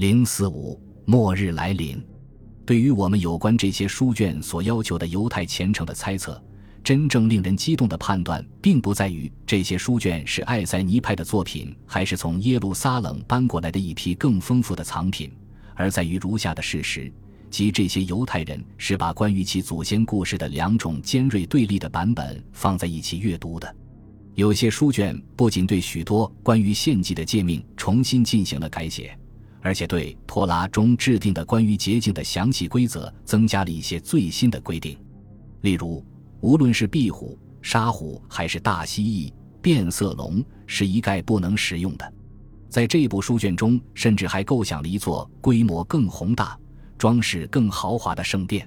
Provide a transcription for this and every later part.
零四五末日来临。对于我们有关这些书卷所要求的犹太虔诚的猜测，真正令人激动的判断，并不在于这些书卷是爱塞尼派的作品，还是从耶路撒冷搬过来的一批更丰富的藏品，而在于如下的事实：即这些犹太人是把关于其祖先故事的两种尖锐对立的版本放在一起阅读的。有些书卷不仅对许多关于献祭的诫命重新进行了改写。而且对托拉中制定的关于洁净的详细规则增加了一些最新的规定，例如，无论是壁虎、沙虎还是大蜥蜴、变色龙，是一概不能食用的。在这部书卷中，甚至还构想了一座规模更宏大、装饰更豪华的圣殿。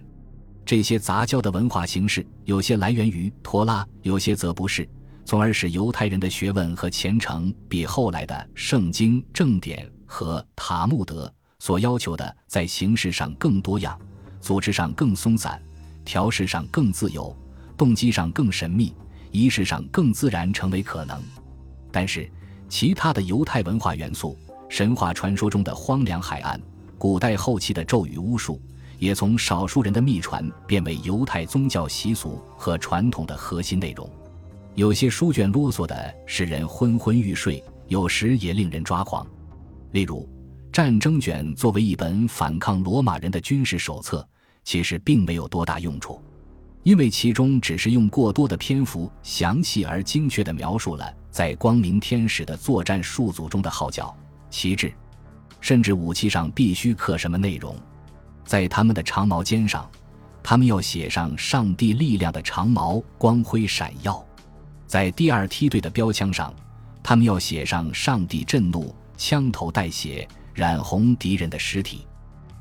这些杂交的文化形式，有些来源于托拉，有些则不是，从而使犹太人的学问和虔诚比后来的圣经正典。和塔木德所要求的，在形式上更多样，组织上更松散，调试上更自由，动机上更神秘，仪式上更自然，成为可能。但是，其他的犹太文化元素，神话传说中的荒凉海岸，古代后期的咒语巫术，也从少数人的秘传变为犹太宗教习俗和传统的核心内容。有些书卷啰嗦的使人昏昏欲睡，有时也令人抓狂。例如，战争卷作为一本反抗罗马人的军事手册，其实并没有多大用处，因为其中只是用过多的篇幅详细而精确地描述了在光明天使的作战数组中的号角、旗帜，甚至武器上必须刻什么内容。在他们的长矛尖上，他们要写上“上帝力量的长矛，光辉闪耀”；在第二梯队的标枪上，他们要写上“上帝震怒”。枪头带血，染红敌人的尸体。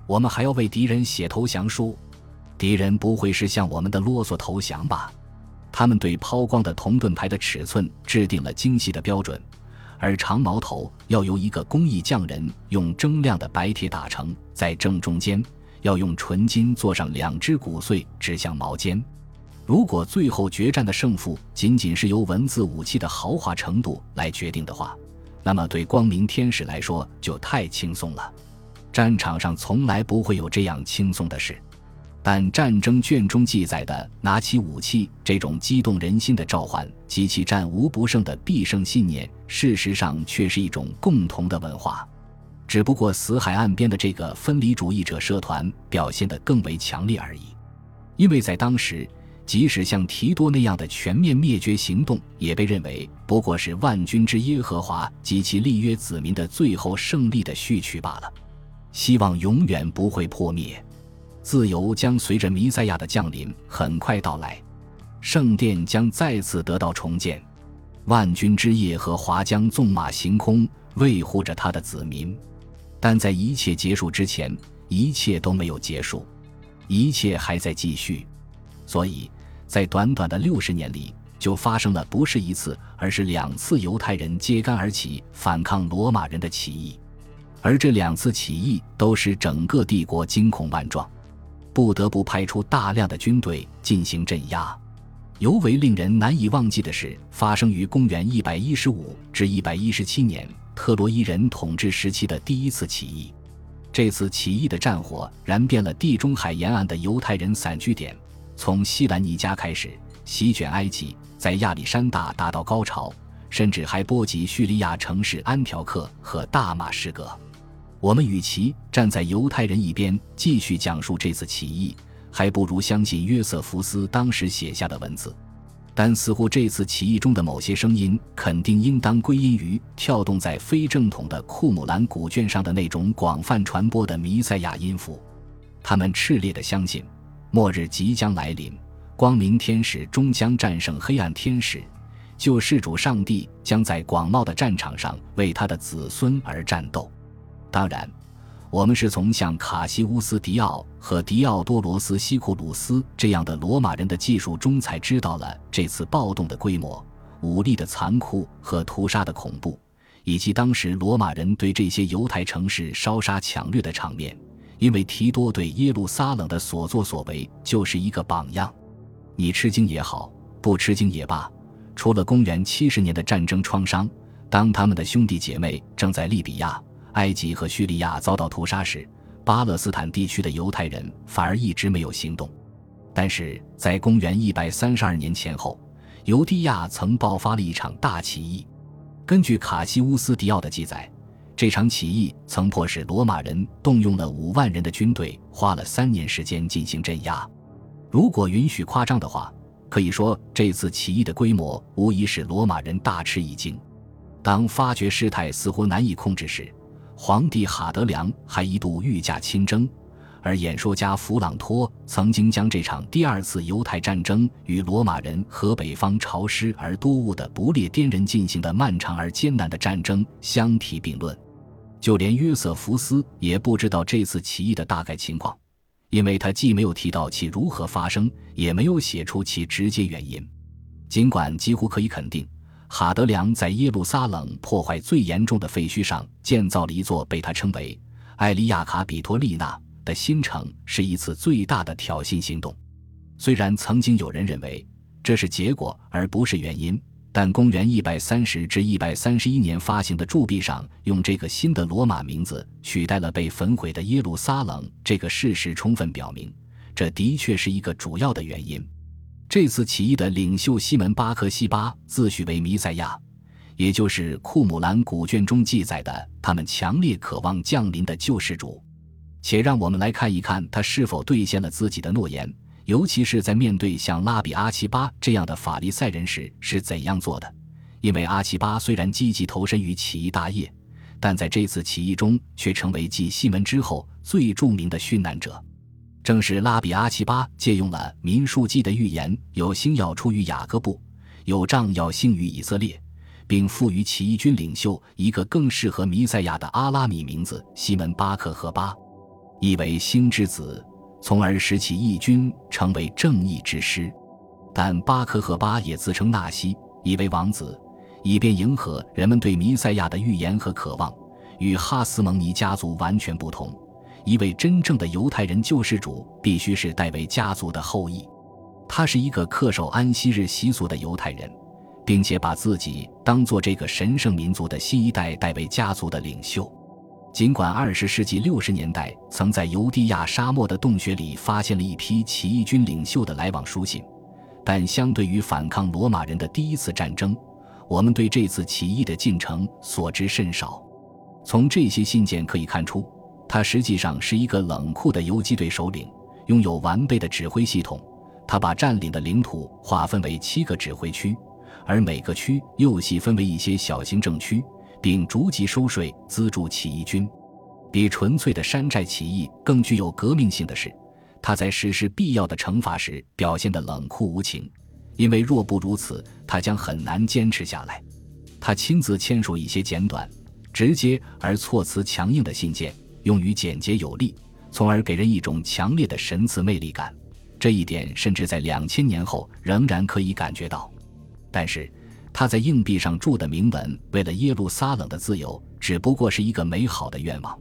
我们还要为敌人写投降书。敌人不会是向我们的啰嗦投降吧？他们对抛光的铜盾牌的尺寸制定了精细的标准，而长矛头要由一个工艺匠人用铮亮的白铁打成，在正中间要用纯金做上两只骨碎，指向矛尖。如果最后决战的胜负仅仅是由文字武器的豪华程度来决定的话，那么，对光明天使来说就太轻松了。战场上从来不会有这样轻松的事，但战争卷中记载的拿起武器这种激动人心的召唤及其战无不胜的必胜信念，事实上却是一种共同的文化。只不过，死海岸边的这个分离主义者社团表现得更为强烈而已，因为在当时。即使像提多那样的全面灭绝行动，也被认为不过是万军之耶和华及其立约子民的最后胜利的序曲罢了。希望永远不会破灭，自由将随着弥赛亚的降临很快到来，圣殿将再次得到重建，万军之耶和华将纵马行空，维护着他的子民。但在一切结束之前，一切都没有结束，一切还在继续。所以，在短短的六十年里，就发生了不是一次，而是两次犹太人揭竿而起反抗罗马人的起义，而这两次起义都使整个帝国惊恐万状，不得不派出大量的军队进行镇压。尤为令人难以忘记的是，发生于公元一百一十五至一百一十七年特洛伊人统治时期的第一次起义。这次起义的战火燃遍了地中海沿岸的犹太人散居点。从西兰尼加开始，席卷埃及，在亚历山大达到高潮，甚至还波及叙利亚城市安条克和大马士革。我们与其站在犹太人一边继续讲述这次起义，还不如相信约瑟夫斯当时写下的文字。但似乎这次起义中的某些声音，肯定应当归因于跳动在非正统的库姆兰古卷上的那种广泛传播的弥赛亚音符。他们炽烈地相信。末日即将来临，光明天使终将战胜黑暗天使，救世主上帝将在广袤的战场上为他的子孙而战斗。当然，我们是从像卡西乌斯·迪奥和迪奥多罗斯·西库鲁斯这样的罗马人的技术中才知道了这次暴动的规模、武力的残酷和屠杀的恐怖，以及当时罗马人对这些犹太城市烧杀抢掠的场面。因为提多对耶路撒冷的所作所为就是一个榜样，你吃惊也好，不吃惊也罢，除了公元七十年的战争创伤，当他们的兄弟姐妹正在利比亚、埃及和叙利亚遭到屠杀时，巴勒斯坦地区的犹太人反而一直没有行动。但是在公元一百三十二年前后，犹地亚曾爆发了一场大起义。根据卡西乌斯·迪奥的记载，这场起义曾迫使罗马人动用了五万人的军队，花了三年时间进行镇压。如果允许夸张的话，可以说这次起义的规模无疑使罗马人大吃一惊。当发觉事态似乎难以控制时，皇帝哈德良还一度御驾亲征。而演说家弗朗托曾经将这场第二次犹太战争与罗马人和北方潮湿而多雾的不列颠人进行的漫长而艰难的战争相提并论。就连约瑟夫斯也不知道这次起义的大概情况，因为他既没有提到其如何发生，也没有写出其直接原因。尽管几乎可以肯定，哈德良在耶路撒冷破坏最严重的废墟上建造了一座被他称为艾利亚卡比托利纳。的新城是一次最大的挑衅行动，虽然曾经有人认为这是结果而不是原因，但公元一百三十至一百三十一年发行的铸币上用这个新的罗马名字取代了被焚毁的耶路撒冷，这个事实充分表明，这的确是一个主要的原因。这次起义的领袖西门巴克西巴自诩为弥赛亚，也就是库姆兰古卷中记载的他们强烈渴望降临的救世主。且让我们来看一看他是否兑现了自己的诺言，尤其是在面对像拉比阿奇巴这样的法利赛人时是怎样做的。因为阿奇巴虽然积极投身于起义大业，但在这次起义中却成为继西门之后最著名的殉难者。正是拉比阿奇巴借用了民数记的预言：有星要出于雅各布，有杖要兴于以色列，并赋予起义军领袖一个更适合弥赛亚的阿拉米名字——西门巴克和巴。意为星之子，从而使起义军成为正义之师。但巴克赫巴也自称纳西，以为王子，以便迎合人们对弥赛亚的预言和渴望。与哈斯蒙尼家族完全不同，一位真正的犹太人救世主必须是戴维家族的后裔。他是一个恪守安息日习俗的犹太人，并且把自己当做这个神圣民族的新一代戴维家族的领袖。尽管二十世纪六十年代曾在犹地亚沙漠的洞穴里发现了一批起义军领袖的来往书信，但相对于反抗罗马人的第一次战争，我们对这次起义的进程所知甚少。从这些信件可以看出，他实际上是一个冷酷的游击队首领，拥有完备的指挥系统。他把占领的领土划分为七个指挥区，而每个区又细分为一些小行政区。并逐级收税资助起义军，比纯粹的山寨起义更具有革命性的是，他在实施必要的惩罚时表现得冷酷无情，因为若不如此，他将很难坚持下来。他亲自签署一些简短、直接而措辞强硬的信件，用于简洁有力，从而给人一种强烈的神赐魅力感。这一点甚至在两千年后仍然可以感觉到。但是。他在硬币上铸的铭文“为了耶路撒冷的自由”只不过是一个美好的愿望，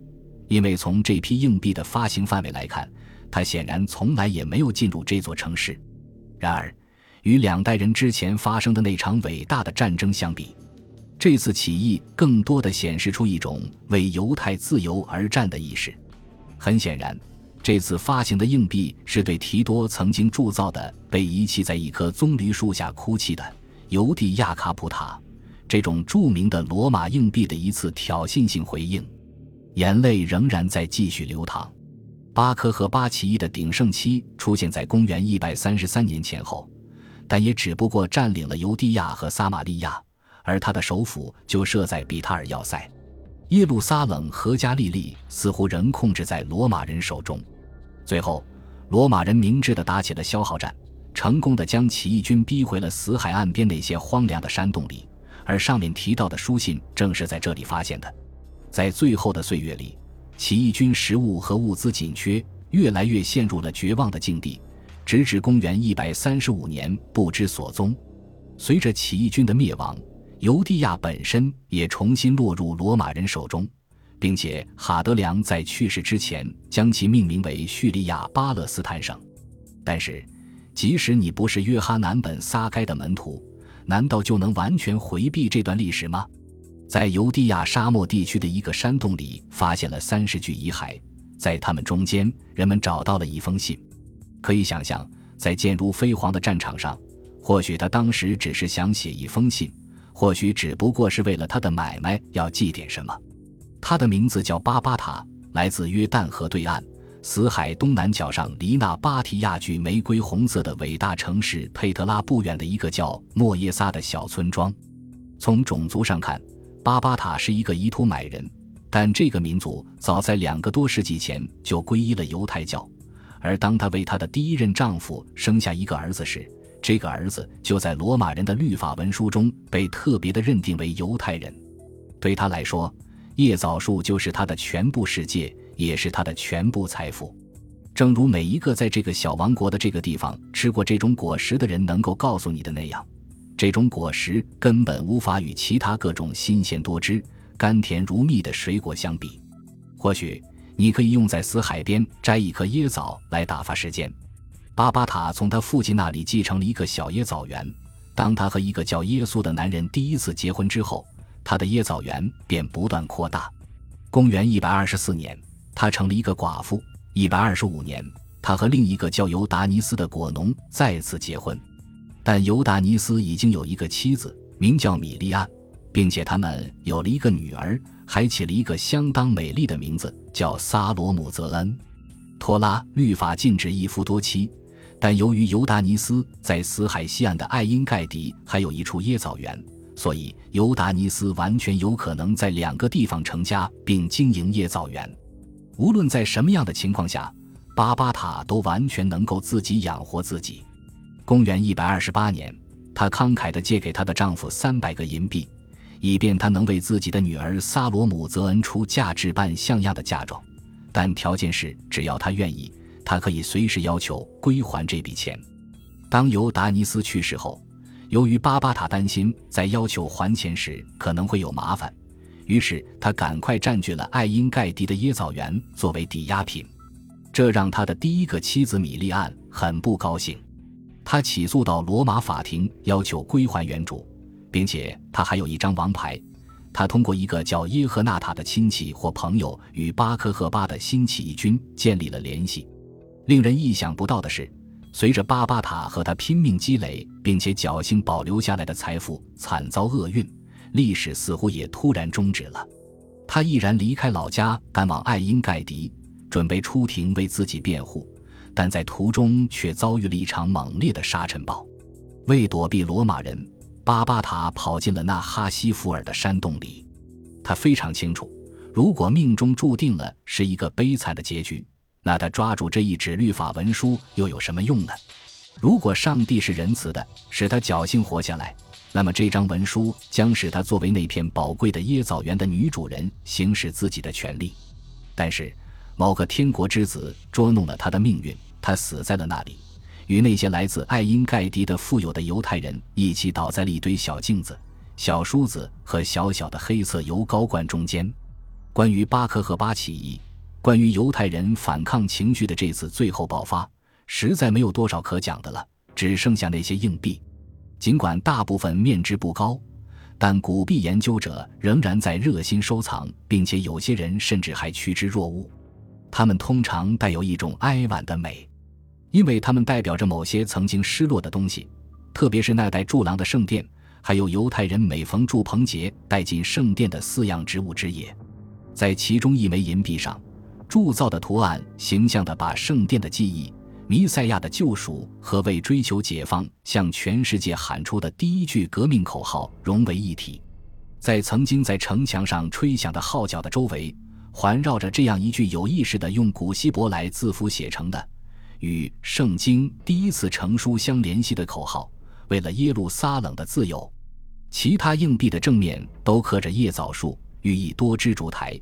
因为从这批硬币的发行范围来看，他显然从来也没有进入这座城市。然而，与两代人之前发生的那场伟大的战争相比，这次起义更多的显示出一种为犹太自由而战的意识。很显然，这次发行的硬币是对提多曾经铸造的被遗弃在一棵棕榈树下哭泣的。尤蒂亚卡普塔，这种著名的罗马硬币的一次挑衅性回应，眼泪仍然在继续流淌。巴科和巴起义的鼎盛期出现在公元一百三十三年前后，但也只不过占领了尤地亚和撒玛利亚，而他的首府就设在比塔尔要塞。耶路撒冷和加利利似乎仍控制在罗马人手中。最后，罗马人明智地打起了消耗战。成功的将起义军逼回了死海岸边那些荒凉的山洞里，而上面提到的书信正是在这里发现的。在最后的岁月里，起义军食物和物资紧缺，越来越陷入了绝望的境地，直至公元一百三十五年不知所踪。随着起义军的灭亡，犹地亚本身也重新落入罗马人手中，并且哈德良在去世之前将其命名为叙利亚巴勒斯坦省。但是。即使你不是约哈南本撒该的门徒，难道就能完全回避这段历史吗？在尤地亚沙漠地区的一个山洞里发现了三十具遗骸，在他们中间，人们找到了一封信。可以想象，在箭如飞蝗的战场上，或许他当时只是想写一封信，或许只不过是为了他的买卖要寄点什么。他的名字叫巴巴塔，来自约旦河对岸。死海东南角上，离那巴提亚具玫瑰红色的伟大城市佩特拉不远的一个叫莫耶萨的小村庄。从种族上看，巴巴塔是一个伊图买人，但这个民族早在两个多世纪前就皈依了犹太教。而当她为她的第一任丈夫生下一个儿子时，这个儿子就在罗马人的律法文书中被特别的认定为犹太人。对他来说，叶枣树就是他的全部世界。也是他的全部财富，正如每一个在这个小王国的这个地方吃过这种果实的人能够告诉你的那样，这种果实根本无法与其他各种新鲜多汁、甘甜如蜜的水果相比。或许你可以用在死海边摘一颗椰枣来打发时间。巴巴塔从他父亲那里继承了一个小椰枣园。当他和一个叫耶稣的男人第一次结婚之后，他的椰枣园便不断扩大。公元一百二十四年。她成了一个寡妇。一百二十五年，她和另一个叫尤达尼斯的果农再次结婚，但尤达尼斯已经有一个妻子，名叫米利安，并且他们有了一个女儿，还起了一个相当美丽的名字，叫萨罗姆泽恩。托拉律法禁止一夫多妻，但由于尤达尼斯在死海西岸的艾因盖迪还有一处椰枣园，所以尤达尼斯完全有可能在两个地方成家并经营椰枣园。无论在什么样的情况下，巴巴塔都完全能够自己养活自己。公元一百二十八年，她慷慨地借给她的丈夫三百个银币，以便他能为自己的女儿萨罗姆泽恩出嫁置办像样的嫁妆，但条件是，只要她愿意，她可以随时要求归还这笔钱。当尤达尼斯去世后，由于巴巴塔担心在要求还钱时可能会有麻烦。于是他赶快占据了爱因盖迪的椰枣园作为抵押品，这让他的第一个妻子米利安很不高兴。他起诉到罗马法庭，要求归还原主，并且他还有一张王牌。他通过一个叫耶赫纳塔的亲戚或朋友，与巴科赫巴的新起义军建立了联系。令人意想不到的是，随着巴巴塔和他拼命积累并且侥幸保留下来的财富惨遭厄运。历史似乎也突然终止了，他毅然离开老家，赶往爱因盖迪，准备出庭为自己辩护，但在途中却遭遇了一场猛烈的沙尘暴。为躲避罗马人，巴巴塔跑进了那哈西弗尔的山洞里。他非常清楚，如果命中注定了是一个悲惨的结局，那他抓住这一纸律法文书又有什么用呢？如果上帝是仁慈的，使他侥幸活下来。那么这张文书将使他作为那片宝贵的椰枣园的女主人行使自己的权利，但是某个天国之子捉弄了他的命运，他死在了那里，与那些来自爱因盖迪的富有的犹太人一起倒在了一堆小镜子、小梳子和小小的黑色油膏罐中间。关于巴克和巴起义，关于犹太人反抗情绪的这次最后爆发，实在没有多少可讲的了，只剩下那些硬币。尽管大部分面值不高，但古币研究者仍然在热心收藏，并且有些人甚至还趋之若鹜。它们通常带有一种哀婉的美，因为它们代表着某些曾经失落的东西，特别是那带柱廊的圣殿，还有犹太人每逢祝棚节带进圣殿的四样植物之夜。在其中一枚银币上，铸造的图案形象地把圣殿的记忆。弥赛亚的救赎和为追求解放向全世界喊出的第一句革命口号融为一体，在曾经在城墙上吹响的号角的周围，环绕着这样一句有意识的用古希伯来字符写成的、与圣经第一次成书相联系的口号：“为了耶路撒冷的自由。”其他硬币的正面都刻着叶枣树，寓意多枝烛台，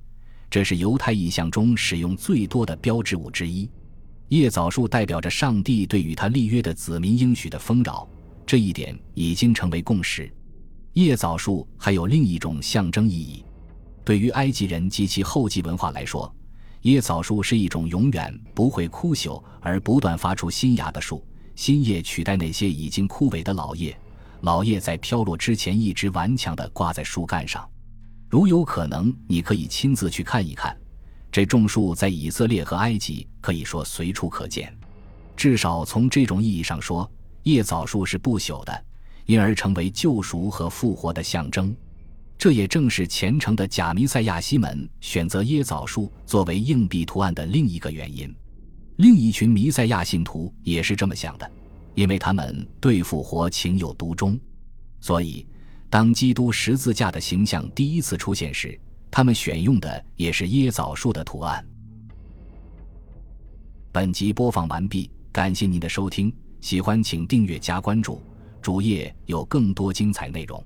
这是犹太意象中使用最多的标志物之一。叶枣树代表着上帝对与他立约的子民应许的丰饶，这一点已经成为共识。叶枣树还有另一种象征意义，对于埃及人及其后继文化来说，叶枣树是一种永远不会枯朽而不断发出新芽的树，新叶取代那些已经枯萎的老叶，老叶在飘落之前一直顽强地挂在树干上。如有可能，你可以亲自去看一看。这种树在以色列和埃及可以说随处可见。至少从这种意义上说，椰枣树是不朽的，因而成为救赎和复活的象征。这也正是虔诚的假弥赛亚西门选择椰枣树作为硬币图案的另一个原因。另一群弥赛亚信徒也是这么想的，因为他们对复活情有独钟。所以，当基督十字架的形象第一次出现时，他们选用的也是椰枣树的图案。本集播放完毕，感谢您的收听，喜欢请订阅加关注，主页有更多精彩内容。